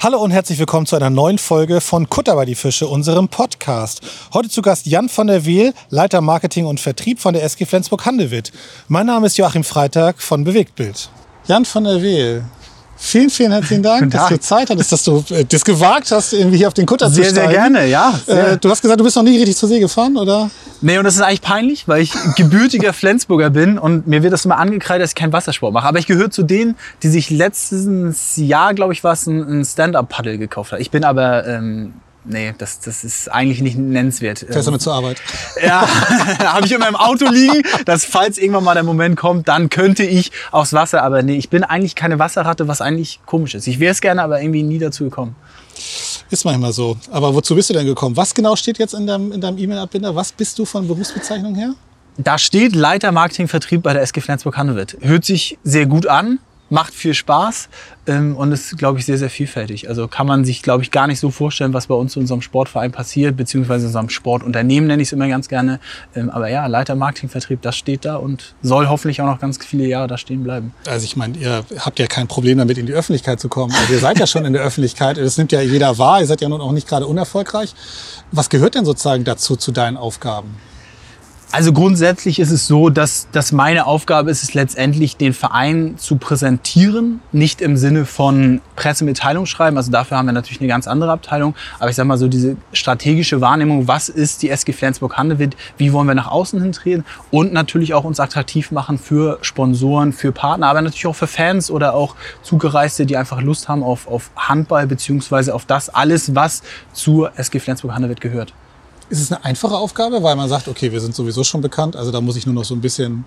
Hallo und herzlich willkommen zu einer neuen Folge von Kutter bei die Fische, unserem Podcast. Heute zu Gast Jan von der Wehl, Leiter Marketing und Vertrieb von der SG Flensburg-Handewitt. Mein Name ist Joachim Freitag von Bewegtbild. Jan von der Wehl, Vielen, vielen herzlichen Dank, dass du Zeit hattest, dass du äh, das gewagt hast, irgendwie hier auf den Kutter sehr, zu steigen. Sehr, sehr gerne, ja. Äh, du hast gesagt, du bist noch nie richtig zur See gefahren, oder? Nee, und das ist eigentlich peinlich, weil ich gebürtiger Flensburger bin und mir wird das immer angekreidet, dass ich keinen Wassersport mache. Aber ich gehöre zu denen, die sich letztes Jahr, glaube ich, was ein Stand-Up-Paddle gekauft haben. Ich bin aber ähm, nee, das, das ist eigentlich nicht nennenswert. Fährst du damit zur Arbeit? Ja, habe ich immer im Auto liegen, dass falls irgendwann mal der Moment kommt, dann könnte ich aufs Wasser. Aber nee, ich bin eigentlich keine Wasserratte, was eigentlich komisch ist. Ich wäre es gerne, aber irgendwie nie dazu gekommen. Ist manchmal so. Aber wozu bist du denn gekommen? Was genau steht jetzt in deinem in E-Mail-Abbinder? Was bist du von Berufsbezeichnung her? Da steht Leiter Marketing Vertrieb bei der SG Flensburg-Handewitt. Hört sich sehr gut an macht viel Spaß ähm, und ist, glaube ich, sehr, sehr vielfältig. Also kann man sich, glaube ich, gar nicht so vorstellen, was bei uns in unserem Sportverein passiert, beziehungsweise in unserem Sportunternehmen nenne ich es immer ganz gerne. Ähm, aber ja, Leiter Marketingvertrieb, das steht da und soll hoffentlich auch noch ganz viele Jahre da stehen bleiben. Also ich meine, ihr habt ja kein Problem damit, in die Öffentlichkeit zu kommen. Also ihr seid ja schon in der Öffentlichkeit, das nimmt ja jeder wahr, ihr seid ja nun auch nicht gerade unerfolgreich. Was gehört denn sozusagen dazu, zu deinen Aufgaben? Also grundsätzlich ist es so, dass, dass meine Aufgabe ist es letztendlich, den Verein zu präsentieren. Nicht im Sinne von Pressemitteilung schreiben. Also dafür haben wir natürlich eine ganz andere Abteilung. Aber ich sage mal so diese strategische Wahrnehmung, was ist die SG Flensburg-Handewitt, wie wollen wir nach außen hintreten und natürlich auch uns attraktiv machen für Sponsoren, für Partner, aber natürlich auch für Fans oder auch Zugereiste, die einfach Lust haben auf, auf Handball beziehungsweise auf das alles, was zur SG Flensburg-Handewitt gehört. Ist es eine einfache Aufgabe, weil man sagt, okay, wir sind sowieso schon bekannt, also da muss ich nur noch so ein bisschen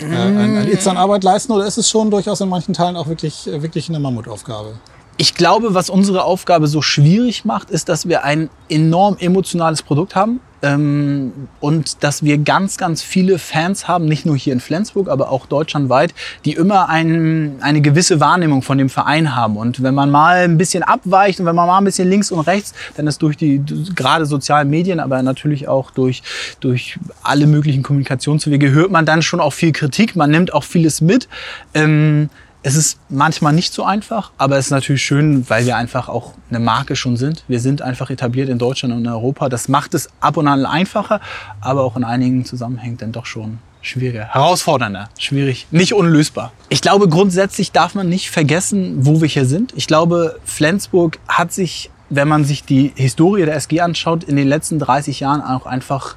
äh, an, Arbeit leisten oder ist es schon durchaus in manchen Teilen auch wirklich, äh, wirklich eine Mammutaufgabe? Ich glaube, was unsere Aufgabe so schwierig macht, ist, dass wir ein enorm emotionales Produkt haben. Ähm, und dass wir ganz, ganz viele Fans haben, nicht nur hier in Flensburg, aber auch deutschlandweit, die immer ein, eine gewisse Wahrnehmung von dem Verein haben. Und wenn man mal ein bisschen abweicht und wenn man mal ein bisschen links und rechts, dann ist durch die gerade sozialen Medien, aber natürlich auch durch, durch alle möglichen Kommunikationswege, hört man dann schon auch viel Kritik. Man nimmt auch vieles mit. Ähm, es ist manchmal nicht so einfach, aber es ist natürlich schön, weil wir einfach auch eine Marke schon sind. Wir sind einfach etabliert in Deutschland und in Europa. Das macht es ab und an einfacher, aber auch in einigen Zusammenhängen dann doch schon schwieriger, herausfordernder, schwierig, nicht unlösbar. Ich glaube, grundsätzlich darf man nicht vergessen, wo wir hier sind. Ich glaube, Flensburg hat sich, wenn man sich die Historie der SG anschaut, in den letzten 30 Jahren auch einfach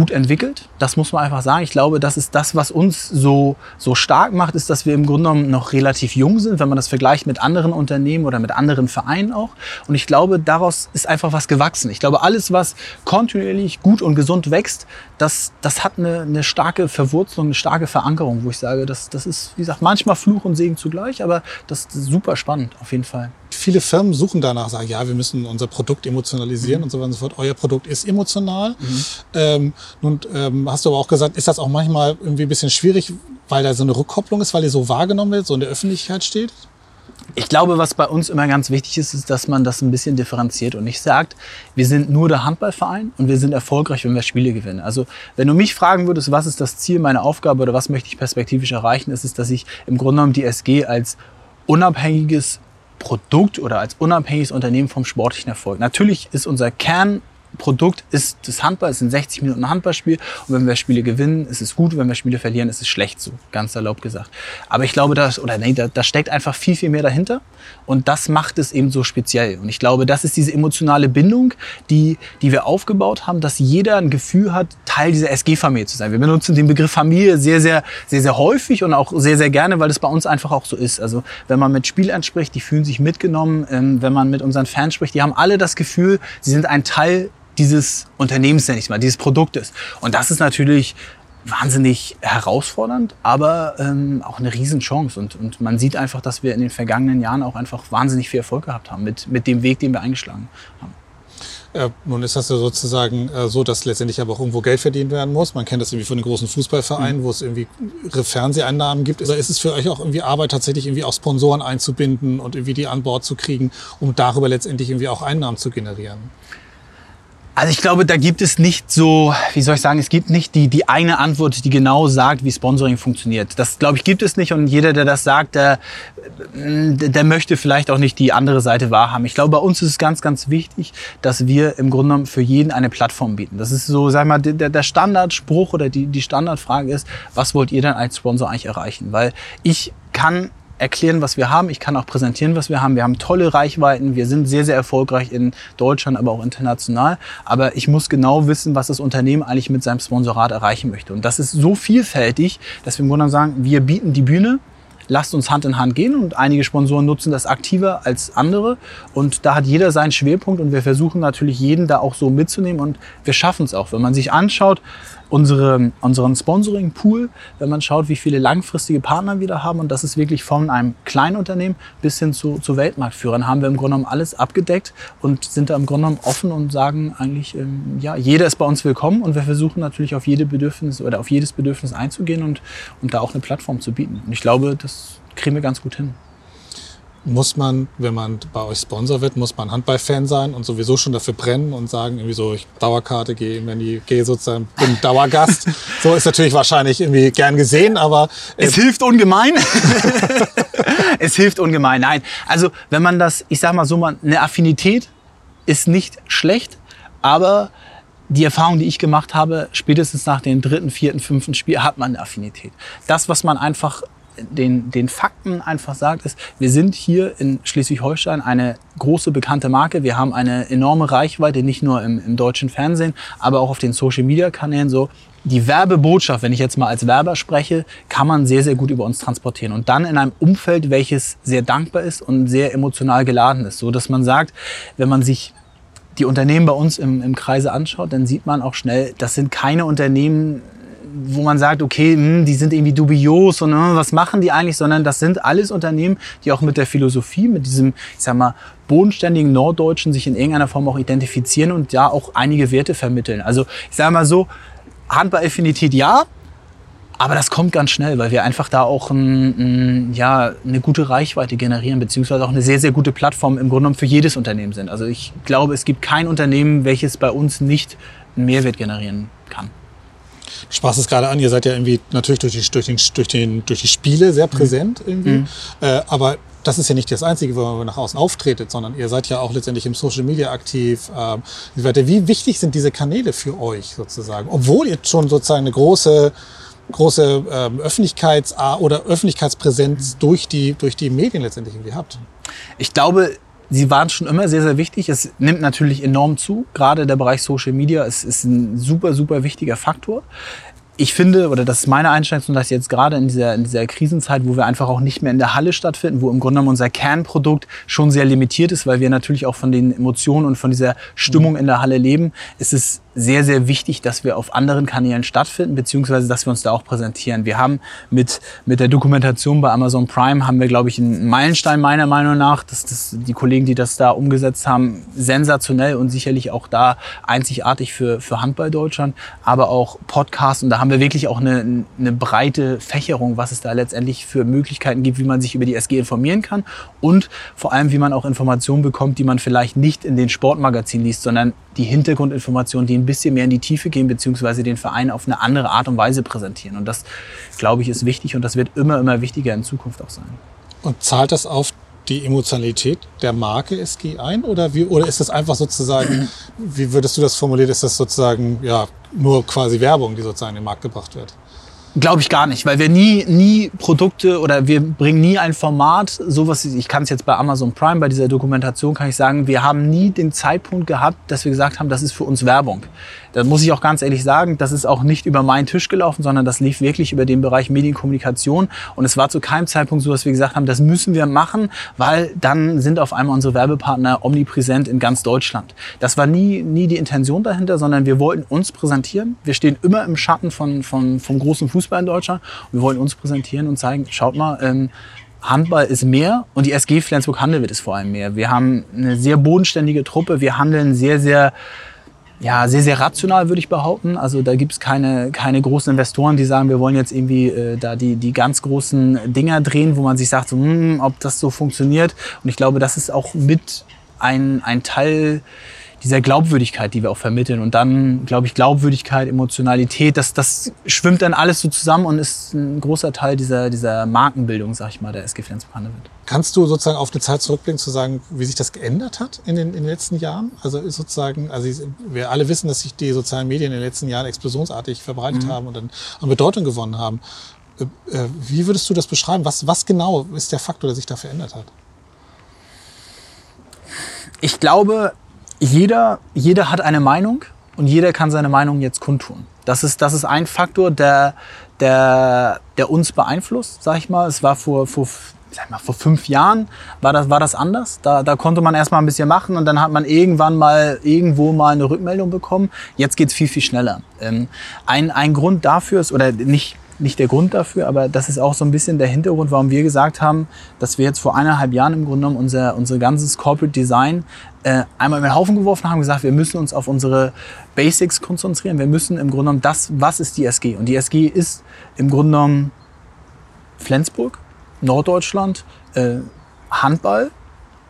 gut entwickelt. Das muss man einfach sagen. Ich glaube, das ist das, was uns so, so stark macht, ist, dass wir im Grunde genommen noch relativ jung sind, wenn man das vergleicht mit anderen Unternehmen oder mit anderen Vereinen auch. Und ich glaube, daraus ist einfach was gewachsen. Ich glaube, alles, was kontinuierlich gut und gesund wächst, das, das hat eine, eine starke Verwurzelung, eine starke Verankerung, wo ich sage, das, das ist, wie gesagt, manchmal Fluch und Segen zugleich, aber das ist super spannend, auf jeden Fall viele Firmen suchen danach, sagen, ja, wir müssen unser Produkt emotionalisieren mhm. und so weiter und so fort. Euer Produkt ist emotional. Mhm. Ähm, nun ähm, hast du aber auch gesagt, ist das auch manchmal irgendwie ein bisschen schwierig, weil da so eine Rückkopplung ist, weil ihr so wahrgenommen wird, so in der Öffentlichkeit steht? Ich glaube, was bei uns immer ganz wichtig ist, ist, dass man das ein bisschen differenziert und nicht sagt, wir sind nur der Handballverein und wir sind erfolgreich, wenn wir Spiele gewinnen. Also, wenn du mich fragen würdest, was ist das Ziel meiner Aufgabe oder was möchte ich perspektivisch erreichen, ist es, dass ich im Grunde genommen die SG als unabhängiges Produkt oder als unabhängiges Unternehmen vom sportlichen Erfolg. Natürlich ist unser Kern Produkt ist das Handball, es sind 60 Minuten Handballspiel und wenn wir Spiele gewinnen, ist es gut, wenn wir Spiele verlieren, ist es schlecht so, ganz erlaubt gesagt. Aber ich glaube, da, oder nee, da, da steckt einfach viel, viel mehr dahinter und das macht es eben so speziell. Und ich glaube, das ist diese emotionale Bindung, die, die wir aufgebaut haben, dass jeder ein Gefühl hat, Teil dieser SG-Familie zu sein. Wir benutzen den Begriff Familie sehr, sehr, sehr, sehr häufig und auch sehr, sehr gerne, weil es bei uns einfach auch so ist. Also wenn man mit Spielern spricht, die fühlen sich mitgenommen. Ähm, wenn man mit unseren Fans spricht, die haben alle das Gefühl, sie sind ein Teil dieses Unternehmens, nenne ich mal, dieses Produktes. Und das ist natürlich wahnsinnig herausfordernd, aber ähm, auch eine Riesenchance. Und, und man sieht einfach, dass wir in den vergangenen Jahren auch einfach wahnsinnig viel Erfolg gehabt haben mit, mit dem Weg, den wir eingeschlagen haben. Ja, nun ist das ja sozusagen äh, so, dass letztendlich aber auch irgendwo Geld verdient werden muss. Man kennt das irgendwie von den großen Fußballvereinen, mhm. wo es irgendwie Fernseheinnahmen gibt. Oder ist es für euch auch irgendwie Arbeit, tatsächlich irgendwie auch Sponsoren einzubinden und irgendwie die an Bord zu kriegen, um darüber letztendlich irgendwie auch Einnahmen zu generieren? Also ich glaube, da gibt es nicht so, wie soll ich sagen, es gibt nicht die, die eine Antwort, die genau sagt, wie Sponsoring funktioniert. Das, glaube ich, gibt es nicht. Und jeder, der das sagt, der, der möchte vielleicht auch nicht die andere Seite wahrhaben. Ich glaube, bei uns ist es ganz, ganz wichtig, dass wir im Grunde genommen für jeden eine Plattform bieten. Das ist so, sag mal, der, der Standardspruch oder die, die Standardfrage ist, was wollt ihr denn als Sponsor eigentlich erreichen? Weil ich kann erklären, was wir haben. Ich kann auch präsentieren, was wir haben. Wir haben tolle Reichweiten. Wir sind sehr, sehr erfolgreich in Deutschland, aber auch international. Aber ich muss genau wissen, was das Unternehmen eigentlich mit seinem Sponsorat erreichen möchte. Und das ist so vielfältig, dass wir im Grunde sagen, wir bieten die Bühne, lasst uns Hand in Hand gehen und einige Sponsoren nutzen das aktiver als andere und da hat jeder seinen Schwerpunkt und wir versuchen natürlich jeden da auch so mitzunehmen und wir schaffen es auch. Wenn man sich anschaut, unsere, unseren Sponsoring-Pool, wenn man schaut, wie viele langfristige Partner wir da haben. Und das ist wirklich von einem kleinen Unternehmen bis hin zu, zu Weltmarktführern, haben wir im Grunde genommen alles abgedeckt und sind da im Grunde genommen offen und sagen eigentlich, ähm, ja, jeder ist bei uns willkommen und wir versuchen natürlich auf jede Bedürfnis oder auf jedes Bedürfnis einzugehen und, und da auch eine Plattform zu bieten. Und ich glaube, das kriegen wir ganz gut hin muss man, wenn man bei euch Sponsor wird, muss man Handballfan sein und sowieso schon dafür brennen und sagen, irgendwie so, ich Dauerkarte gehe, wenn ich gehe sozusagen, bin Dauergast. so ist natürlich wahrscheinlich irgendwie gern gesehen, aber. Äh es hilft ungemein. es hilft ungemein. Nein. Also, wenn man das, ich sag mal so, man, eine Affinität ist nicht schlecht, aber die Erfahrung, die ich gemacht habe, spätestens nach dem dritten, vierten, fünften Spiel hat man eine Affinität. Das, was man einfach den, den Fakten einfach sagt, ist, wir sind hier in Schleswig-Holstein eine große bekannte Marke. Wir haben eine enorme Reichweite, nicht nur im, im deutschen Fernsehen, aber auch auf den Social-Media-Kanälen so. Die Werbebotschaft, wenn ich jetzt mal als Werber spreche, kann man sehr, sehr gut über uns transportieren. Und dann in einem Umfeld, welches sehr dankbar ist und sehr emotional geladen ist. So dass man sagt, wenn man sich die Unternehmen bei uns im, im Kreise anschaut, dann sieht man auch schnell, das sind keine Unternehmen, wo man sagt, okay, hm, die sind irgendwie dubios und hm, was machen die eigentlich, sondern das sind alles Unternehmen, die auch mit der Philosophie, mit diesem, ich sag mal, bodenständigen Norddeutschen sich in irgendeiner Form auch identifizieren und ja auch einige Werte vermitteln. Also ich sage mal so, Handball-Affinität ja, aber das kommt ganz schnell, weil wir einfach da auch ein, ein, ja, eine gute Reichweite generieren, beziehungsweise auch eine sehr, sehr gute Plattform im Grunde genommen für jedes Unternehmen sind. Also ich glaube, es gibt kein Unternehmen, welches bei uns nicht einen Mehrwert generieren kann. Du sprachst es gerade an, ihr seid ja irgendwie natürlich durch die, durch den, durch den, durch die Spiele sehr mhm. präsent mhm. irgendwie. Mhm. Äh, aber das ist ja nicht das Einzige, wo man nach außen auftretet, sondern ihr seid ja auch letztendlich im Social Media aktiv. Ähm, wie wichtig sind diese Kanäle für euch sozusagen? Obwohl ihr schon sozusagen eine große große ähm, Öffentlichkeits- oder Öffentlichkeitspräsenz durch die, durch die Medien letztendlich irgendwie habt. Ich glaube, sie waren schon immer sehr, sehr wichtig. Es nimmt natürlich enorm zu. Gerade der Bereich Social Media ist, ist ein super, super wichtiger Faktor ich finde, oder das ist meine Einschätzung, dass jetzt gerade in dieser, in dieser Krisenzeit, wo wir einfach auch nicht mehr in der Halle stattfinden, wo im Grunde genommen unser Kernprodukt schon sehr limitiert ist, weil wir natürlich auch von den Emotionen und von dieser Stimmung in der Halle leben, ist es sehr, sehr wichtig, dass wir auf anderen Kanälen stattfinden, beziehungsweise dass wir uns da auch präsentieren. Wir haben mit, mit der Dokumentation bei Amazon Prime haben wir, glaube ich, einen Meilenstein meiner Meinung nach. dass das, die Kollegen, die das da umgesetzt haben, sensationell und sicherlich auch da einzigartig für, für Handball Deutschland, aber auch Podcasts. Und da haben wir wirklich auch eine, eine breite Fächerung, was es da letztendlich für Möglichkeiten gibt, wie man sich über die SG informieren kann und vor allem, wie man auch Informationen bekommt, die man vielleicht nicht in den Sportmagazinen liest, sondern die Hintergrundinformationen, die ein bisschen mehr in die Tiefe gehen, beziehungsweise den Verein auf eine andere Art und Weise präsentieren. Und das, glaube ich, ist wichtig und das wird immer, immer wichtiger in Zukunft auch sein. Und zahlt das auf die Emotionalität der Marke SG ein oder, wie, oder ist das einfach sozusagen, wie würdest du das formulieren, ist das sozusagen ja, nur quasi Werbung, die sozusagen in den Markt gebracht wird? Glaube ich gar nicht, weil wir nie, nie Produkte oder wir bringen nie ein Format, sowas, ich kann es jetzt bei Amazon Prime, bei dieser Dokumentation kann ich sagen, wir haben nie den Zeitpunkt gehabt, dass wir gesagt haben, das ist für uns Werbung. Da muss ich auch ganz ehrlich sagen, das ist auch nicht über meinen Tisch gelaufen, sondern das lief wirklich über den Bereich Medienkommunikation. Und es war zu keinem Zeitpunkt so, dass wir gesagt haben, das müssen wir machen, weil dann sind auf einmal unsere Werbepartner omnipräsent in ganz Deutschland. Das war nie, nie die Intention dahinter, sondern wir wollten uns präsentieren. Wir stehen immer im Schatten von, von, vom großen Fußball in Deutschland. Wir wollen uns präsentieren und zeigen, schaut mal, ähm, Handball ist mehr und die SG Flensburg Handelwitt ist vor allem mehr. Wir haben eine sehr bodenständige Truppe. Wir handeln sehr, sehr ja, sehr, sehr rational, würde ich behaupten. Also da gibt es keine, keine großen Investoren, die sagen, wir wollen jetzt irgendwie äh, da die, die ganz großen Dinger drehen, wo man sich sagt, so, hm, ob das so funktioniert. Und ich glaube, das ist auch mit ein, ein Teil dieser Glaubwürdigkeit, die wir auch vermitteln. Und dann, glaube ich, Glaubwürdigkeit, Emotionalität, das, das schwimmt dann alles so zusammen und ist ein großer Teil dieser, dieser Markenbildung, sag ich mal, der SG Flensburg-Handewitt. Kannst du sozusagen auf eine Zeit zurückblicken, zu sagen, wie sich das geändert hat in den, in den letzten Jahren? Also sozusagen, also wir alle wissen, dass sich die sozialen Medien in den letzten Jahren explosionsartig verbreitet mhm. haben und dann an Bedeutung gewonnen haben. Äh, äh, wie würdest du das beschreiben? Was, was genau ist der Faktor, der sich da verändert hat? Ich glaube, jeder, jeder hat eine Meinung und jeder kann seine Meinung jetzt kundtun. Das ist, das ist ein Faktor, der, der, der uns beeinflusst, sag ich mal. Es war vor, vor, sag mal, vor fünf Jahren war das, war das anders. Da, da konnte man erstmal ein bisschen machen und dann hat man irgendwann mal irgendwo mal eine Rückmeldung bekommen. Jetzt geht's viel, viel schneller. Ähm, ein, ein Grund dafür ist, oder nicht nicht der Grund dafür, aber das ist auch so ein bisschen der Hintergrund, warum wir gesagt haben, dass wir jetzt vor eineinhalb Jahren im Grunde genommen unser, unser ganzes Corporate Design äh, einmal in den Haufen geworfen haben, gesagt, wir müssen uns auf unsere Basics konzentrieren. Wir müssen im Grunde genommen das, was ist die SG? Und die SG ist im Grunde genommen Flensburg, Norddeutschland, äh, Handball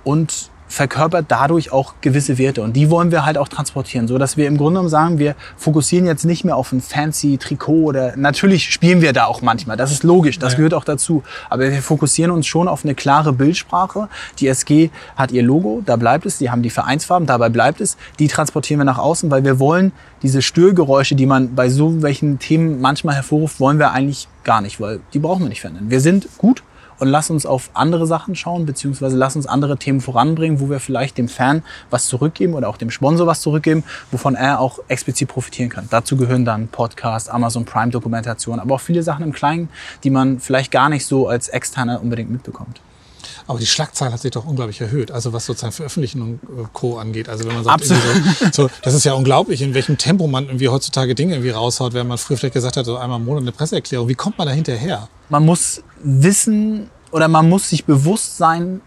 und verkörpert dadurch auch gewisse Werte. Und die wollen wir halt auch transportieren, so dass wir im Grunde genommen sagen, wir fokussieren jetzt nicht mehr auf ein fancy Trikot oder natürlich spielen wir da auch manchmal. Das ist logisch, das ja. gehört auch dazu. Aber wir fokussieren uns schon auf eine klare Bildsprache. Die SG hat ihr Logo, da bleibt es. Die haben die Vereinsfarben, dabei bleibt es. Die transportieren wir nach außen, weil wir wollen diese Störgeräusche, die man bei so welchen Themen manchmal hervorruft, wollen wir eigentlich gar nicht, weil die brauchen wir nicht verändern. Wir sind gut, und lass uns auf andere Sachen schauen, beziehungsweise lass uns andere Themen voranbringen, wo wir vielleicht dem Fan was zurückgeben oder auch dem Sponsor was zurückgeben, wovon er auch explizit profitieren kann. Dazu gehören dann Podcast, Amazon Prime Dokumentation, aber auch viele Sachen im Kleinen, die man vielleicht gar nicht so als Externer unbedingt mitbekommt. Aber die Schlagzahl hat sich doch unglaublich erhöht, also was sozusagen Veröffentlichungen und Co. angeht. Also wenn man sagt, so, so, das ist ja unglaublich, in welchem Tempo man irgendwie heutzutage Dinge irgendwie raushaut, wenn man früher vielleicht gesagt hat, so einmal im Monat eine Presseerklärung. Wie kommt man da hinterher? Man muss wissen oder man muss sich bewusst sein,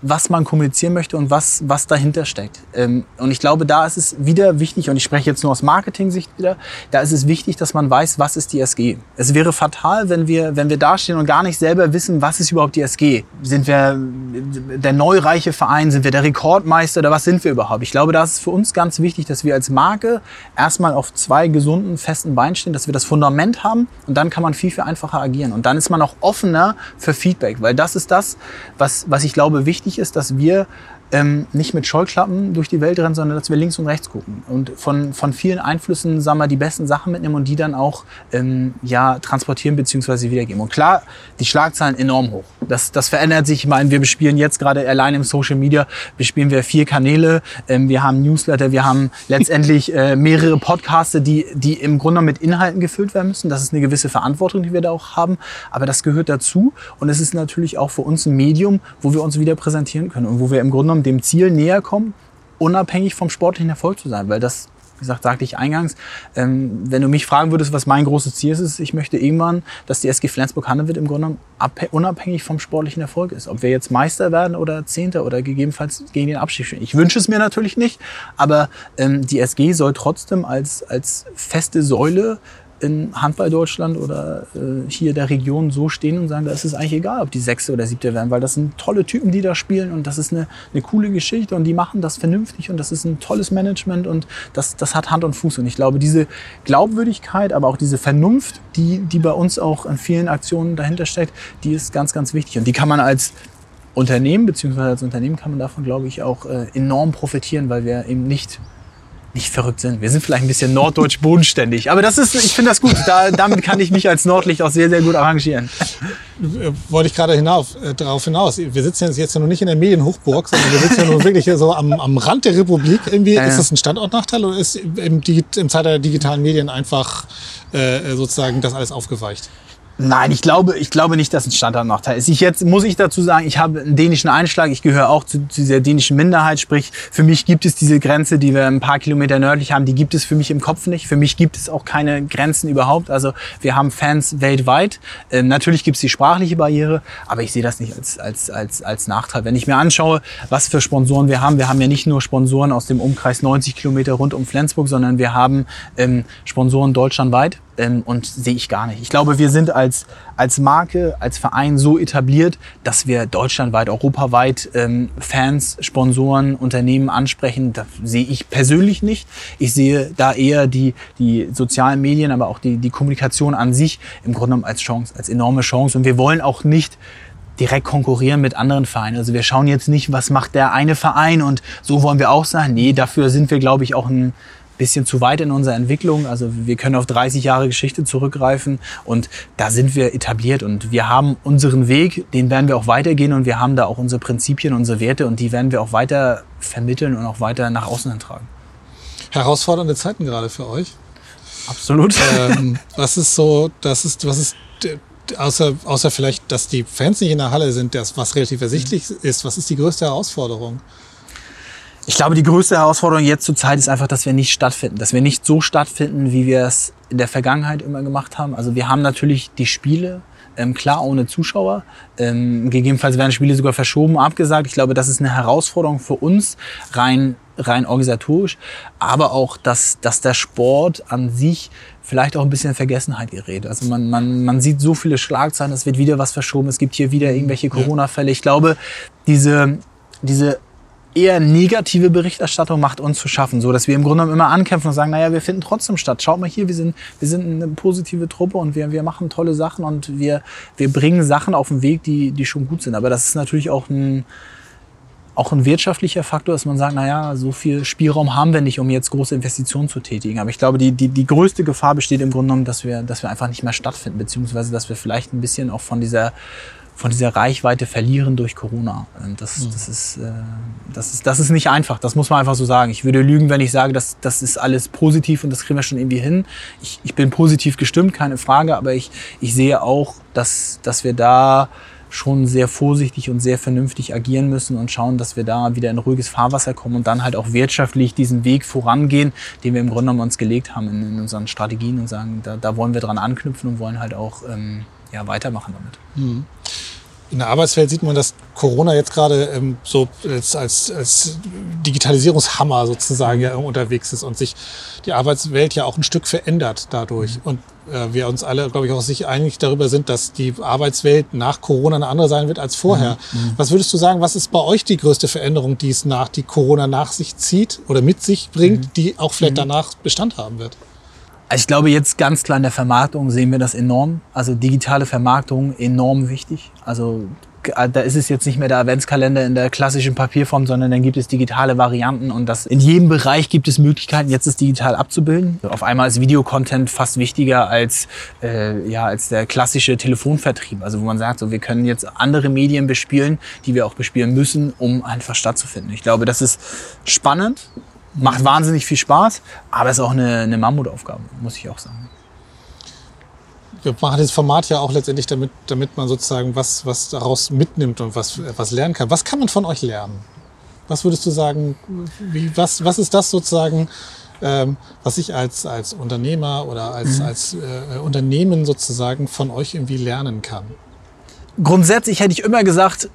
was man kommunizieren möchte und was, was dahinter steckt. Ähm, und ich glaube, da ist es wieder wichtig, und ich spreche jetzt nur aus Marketing-Sicht wieder, da ist es wichtig, dass man weiß, was ist die SG. Es wäre fatal, wenn wir, wenn wir dastehen und gar nicht selber wissen, was ist überhaupt die SG. Sind wir der neureiche Verein, sind wir der Rekordmeister oder was sind wir überhaupt? Ich glaube, da ist es für uns ganz wichtig, dass wir als Marke erstmal auf zwei gesunden, festen Beinen stehen, dass wir das Fundament haben und dann kann man viel, viel einfacher agieren. Und dann ist man auch offener für Feedback, weil das ist das, was, was ich glaube wichtig wichtig ist, dass wir ähm, nicht mit Scheuklappen durch die Welt rennen, sondern dass wir links und rechts gucken und von, von vielen Einflüssen sagen wir, die besten Sachen mitnehmen und die dann auch ähm, ja, transportieren bzw. wiedergeben. Und klar, die Schlagzahlen enorm hoch. Das, das verändert sich. Ich meine, wir bespielen jetzt gerade allein im Social Media, bespielen wir vier Kanäle, ähm, wir haben Newsletter, wir haben letztendlich äh, mehrere Podcasts, die, die im Grunde mit Inhalten gefüllt werden müssen. Das ist eine gewisse Verantwortung, die wir da auch haben, aber das gehört dazu und es ist natürlich auch für uns ein Medium, wo wir uns wieder präsentieren können und wo wir im Grunde genommen dem Ziel näher kommen, unabhängig vom sportlichen Erfolg zu sein. Weil das, wie gesagt, sagte ich eingangs, ähm, wenn du mich fragen würdest, was mein großes Ziel ist, ist, ich möchte irgendwann, dass die SG Flensburg-Handewitt im Grunde unabhängig vom sportlichen Erfolg ist. Ob wir jetzt Meister werden oder Zehnter oder gegebenenfalls gegen den Abstieg stehen. Ich wünsche es mir natürlich nicht, aber ähm, die SG soll trotzdem als, als feste Säule in Handball Deutschland oder äh, hier der Region so stehen und sagen, da ist es eigentlich egal, ob die Sechste oder Siebte werden, weil das sind tolle Typen, die da spielen und das ist eine, eine coole Geschichte und die machen das vernünftig und das ist ein tolles Management und das, das hat Hand und Fuß. Und ich glaube, diese Glaubwürdigkeit, aber auch diese Vernunft, die, die bei uns auch in vielen Aktionen dahinter steckt, die ist ganz, ganz wichtig. Und die kann man als Unternehmen, beziehungsweise als Unternehmen kann man davon, glaube ich, auch äh, enorm profitieren, weil wir eben nicht nicht verrückt sind. Wir sind vielleicht ein bisschen norddeutsch bodenständig. Aber das ist, ich finde das gut. Da, damit kann ich mich als Nordlicht auch sehr, sehr gut arrangieren. Wollte ich gerade hinauf, äh, darauf hinaus. Wir sitzen jetzt, jetzt ja noch nicht in der Medienhochburg, sondern wir sitzen ja nur wirklich so am, am Rand der Republik. Irgendwie, ja, ja. Ist das ein Standortnachteil oder ist im, im Zeitalter der digitalen Medien einfach äh, sozusagen das alles aufgeweicht? Nein, ich glaube, ich glaube nicht, dass ein Standardnachteil ist. Ich jetzt muss ich dazu sagen, ich habe einen dänischen Einschlag. Ich gehöre auch zu, zu dieser dänischen Minderheit. Sprich, für mich gibt es diese Grenze, die wir ein paar Kilometer nördlich haben, die gibt es für mich im Kopf nicht. Für mich gibt es auch keine Grenzen überhaupt. Also wir haben Fans weltweit. Ähm, natürlich gibt es die sprachliche Barriere, aber ich sehe das nicht als, als, als, als Nachteil. Wenn ich mir anschaue, was für Sponsoren wir haben, wir haben ja nicht nur Sponsoren aus dem Umkreis 90 Kilometer rund um Flensburg, sondern wir haben ähm, Sponsoren deutschlandweit ähm, und sehe ich gar nicht. Ich glaube, wir sind als, als Marke, als Verein so etabliert, dass wir deutschlandweit, europaweit ähm, Fans, Sponsoren, Unternehmen ansprechen. Das sehe ich persönlich nicht. Ich sehe da eher die, die sozialen Medien, aber auch die, die Kommunikation an sich im Grunde genommen als Chance, als enorme Chance. Und wir wollen auch nicht direkt konkurrieren mit anderen Vereinen. Also wir schauen jetzt nicht, was macht der eine Verein und so wollen wir auch sein. Nee, dafür sind wir, glaube ich, auch ein bisschen zu weit in unserer Entwicklung. Also wir können auf 30 Jahre Geschichte zurückgreifen und da sind wir etabliert und wir haben unseren Weg, den werden wir auch weitergehen und wir haben da auch unsere Prinzipien, unsere Werte und die werden wir auch weiter vermitteln und auch weiter nach außen tragen. Herausfordernde Zeiten gerade für euch. Absolut. Ähm, was ist so, das ist, was ist außer, außer vielleicht, dass die Fans nicht in der Halle sind, das, was relativ ersichtlich ist, was ist die größte Herausforderung? Ich glaube, die größte Herausforderung jetzt zur Zeit ist einfach, dass wir nicht stattfinden, dass wir nicht so stattfinden, wie wir es in der Vergangenheit immer gemacht haben. Also wir haben natürlich die Spiele, ähm, klar ohne Zuschauer. Ähm, gegebenenfalls werden Spiele sogar verschoben, abgesagt. Ich glaube, das ist eine Herausforderung für uns, rein, rein organisatorisch, aber auch, dass, dass der Sport an sich vielleicht auch ein bisschen in Vergessenheit gerät. Also man, man, man sieht so viele Schlagzeilen, es wird wieder was verschoben, es gibt hier wieder irgendwelche Corona-Fälle. Ich glaube, diese, diese eher negative Berichterstattung macht uns zu schaffen, so dass wir im Grunde genommen immer ankämpfen und sagen, naja, wir finden trotzdem statt. Schaut mal hier, wir sind, wir sind eine positive Truppe und wir, wir machen tolle Sachen und wir, wir bringen Sachen auf den Weg, die, die schon gut sind. Aber das ist natürlich auch ein, auch ein wirtschaftlicher Faktor, dass man sagt, naja, so viel Spielraum haben wir nicht, um jetzt große Investitionen zu tätigen. Aber ich glaube, die, die, die größte Gefahr besteht im Grunde genommen, dass wir, dass wir einfach nicht mehr stattfinden, beziehungsweise dass wir vielleicht ein bisschen auch von dieser von dieser Reichweite verlieren durch Corona. Das, mhm. das, ist, äh, das, ist, das ist nicht einfach, das muss man einfach so sagen. Ich würde lügen, wenn ich sage, dass das ist alles positiv und das kriegen wir schon irgendwie hin. Ich, ich bin positiv gestimmt, keine Frage, aber ich, ich sehe auch, dass, dass wir da schon sehr vorsichtig und sehr vernünftig agieren müssen und schauen, dass wir da wieder in ruhiges Fahrwasser kommen und dann halt auch wirtschaftlich diesen Weg vorangehen, den wir im Grunde genommen uns gelegt haben in, in unseren Strategien und sagen, da, da wollen wir dran anknüpfen und wollen halt auch ähm, ja, weitermachen damit. Mhm in der Arbeitswelt sieht man, dass Corona jetzt gerade ähm, so als, als, als Digitalisierungshammer sozusagen ja unterwegs ist und sich die Arbeitswelt ja auch ein Stück verändert dadurch. Mhm. Und äh, wir uns alle, glaube ich, auch sich einig darüber sind, dass die Arbeitswelt nach Corona eine andere sein wird als vorher. Mhm. mhm. Was würdest du sagen, was ist bei euch die größte Veränderung, die es nach, die Corona nach sich zieht oder mit sich bringt, mhm. die auch vielleicht mhm. danach Bestand haben wird? Also ich glaube, jetzt ganz klar in der Vermarktung sehen wir das enorm. Also digitale Vermarktung enorm wichtig. Also äh, da ist es jetzt nicht mehr der Adventskalender in der klassischen Papierform, sondern dann gibt es digitale Varianten und das in jedem Bereich gibt es Möglichkeiten, jetzt es digital abzubilden. Auf einmal ist Videocontent fast wichtiger als, äh, ja, als der klassische Telefonvertrieb. Also wo man sagt, so, wir können jetzt andere Medien bespielen, die wir auch bespielen müssen, um einfach stattzufinden. Ich glaube, das ist spannend Macht wahnsinnig viel Spaß, aber ist auch eine, eine Mammutaufgabe, muss ich auch sagen. Wir machen das Format ja auch letztendlich, damit, damit man sozusagen was, was daraus mitnimmt und was, was lernen kann. Was kann man von euch lernen? Was würdest du sagen, wie, was, was ist das sozusagen, ähm, was ich als, als Unternehmer oder als, mhm. als äh, Unternehmen sozusagen von euch irgendwie lernen kann? Grundsätzlich hätte ich immer gesagt,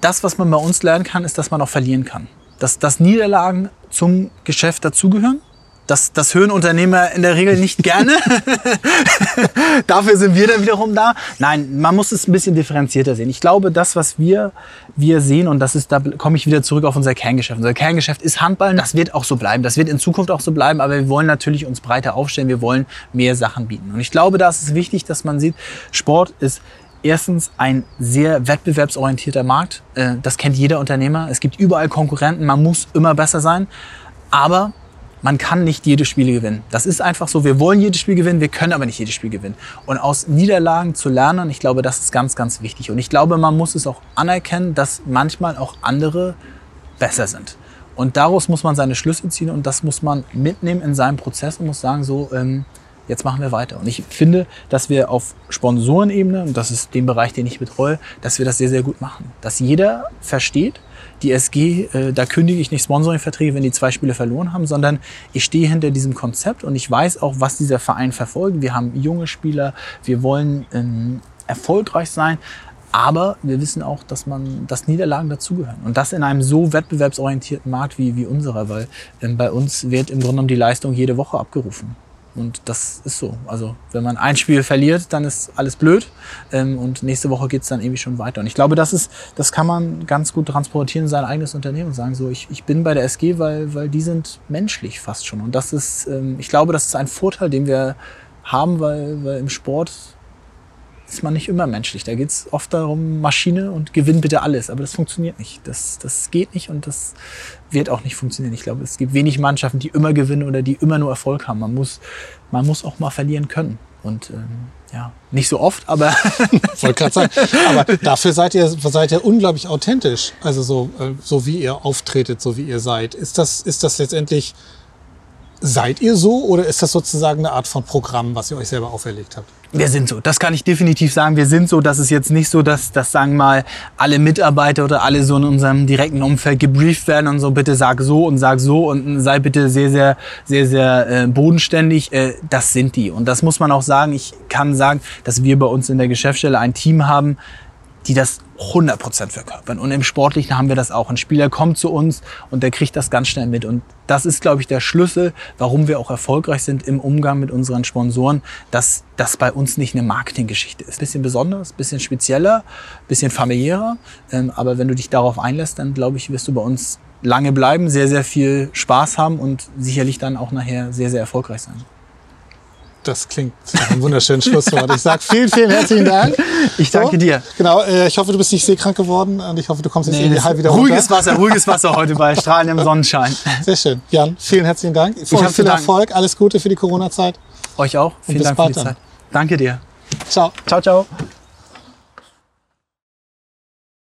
das, was man bei uns lernen kann, ist, dass man auch verlieren kann. Dass, dass Niederlagen zum Geschäft dazugehören. Das, das hören Unternehmer in der Regel nicht gerne. Dafür sind wir dann wiederum da. Nein, man muss es ein bisschen differenzierter sehen. Ich glaube, das, was wir, wir sehen, und das ist, da komme ich wieder zurück auf unser Kerngeschäft. Unser Kerngeschäft ist Handball. Das wird auch so bleiben. Das wird in Zukunft auch so bleiben. Aber wir wollen natürlich uns breiter aufstellen. Wir wollen mehr Sachen bieten. Und ich glaube, da ist es wichtig, dass man sieht, Sport ist erstens ein sehr wettbewerbsorientierter Markt. Äh, das kennt jeder Unternehmer. Es gibt überall Konkurrenten. Man muss immer besser sein. Aber man kann nicht jedes Spiel gewinnen. Das ist einfach so. Wir wollen jedes Spiel gewinnen, wir können aber nicht jedes Spiel gewinnen. Und aus Niederlagen zu lernen, ich glaube, das ist ganz, ganz wichtig. Und ich glaube, man muss es auch anerkennen, dass manchmal auch andere besser sind. Und daraus muss man seine Schlüsse ziehen und das muss man mitnehmen in seinem Prozess und muss sagen, so, ähm, jetzt machen wir weiter. Und ich finde, dass wir auf Sponsorenebene, und das ist den Bereich, den ich betreue, dass wir das sehr, sehr gut machen. Dass jeder versteht, die SG, äh, da kündige ich nicht Sponsoringverträge, wenn die zwei Spiele verloren haben, sondern ich stehe hinter diesem Konzept und ich weiß auch, was dieser Verein verfolgt. Wir haben junge Spieler, wir wollen ähm, erfolgreich sein. Aber wir wissen auch, dass man, dass Niederlagen dazugehören. Und das in einem so wettbewerbsorientierten Markt wie, wie unserer, weil ähm, bei uns wird im Grunde genommen die Leistung jede Woche abgerufen. Und das ist so. Also wenn man ein Spiel verliert, dann ist alles blöd. Ähm, und nächste Woche geht's dann irgendwie schon weiter. Und ich glaube, das ist, das kann man ganz gut transportieren in sein eigenes Unternehmen und sagen, so, ich, ich bin bei der SG, weil, weil die sind menschlich fast schon. Und das ist, ähm, ich glaube, das ist ein Vorteil, den wir haben, weil, weil im Sport ist man nicht immer menschlich. Da geht es oft darum, Maschine und gewinn bitte alles. Aber das funktioniert nicht. Das, das geht nicht und das wird auch nicht funktionieren. Ich glaube, es gibt wenig Mannschaften, die immer gewinnen oder die immer nur Erfolg haben. Man muss, man muss auch mal verlieren können. Und ähm, ja, nicht so oft, aber. wollte gerade sagen, aber dafür seid ihr, seid ihr unglaublich authentisch. Also so, äh, so wie ihr auftretet, so wie ihr seid. Ist das, ist das letztendlich, seid ihr so oder ist das sozusagen eine Art von Programm, was ihr euch selber auferlegt habt? Wir sind so, das kann ich definitiv sagen. Wir sind so, dass es jetzt nicht so, dass, dass sagen mal alle Mitarbeiter oder alle so in unserem direkten Umfeld gebrieft werden und so bitte sag so und sag so und sei bitte sehr, sehr, sehr, sehr äh, bodenständig. Äh, das sind die. Und das muss man auch sagen. Ich kann sagen, dass wir bei uns in der Geschäftsstelle ein Team haben, die das 100% verkörpern. Und im Sportlichen haben wir das auch. Ein Spieler kommt zu uns und der kriegt das ganz schnell mit. Und das ist, glaube ich, der Schlüssel, warum wir auch erfolgreich sind im Umgang mit unseren Sponsoren, dass das bei uns nicht eine Marketinggeschichte ist. Bisschen besonders, bisschen spezieller, bisschen familiärer. Ähm, aber wenn du dich darauf einlässt, dann, glaube ich, wirst du bei uns lange bleiben, sehr, sehr viel Spaß haben und sicherlich dann auch nachher sehr, sehr erfolgreich sein. Das klingt nach einem wunderschönen Schlusswort. Ich sage vielen, vielen herzlichen Dank. Ich danke so, dir. Genau, äh, ich hoffe, du bist nicht seekrank geworden und ich hoffe, du kommst jetzt nee, irgendwie halb wieder Ruhiges runter. Wasser, ruhiges Wasser heute bei strahlendem Sonnenschein. Sehr schön. Jan, vielen herzlichen Dank. Ich viel Dank. Erfolg, alles Gute für die Corona-Zeit. Euch auch. Vielen Dank für die Zeit. Danke dir. Ciao. Ciao, ciao.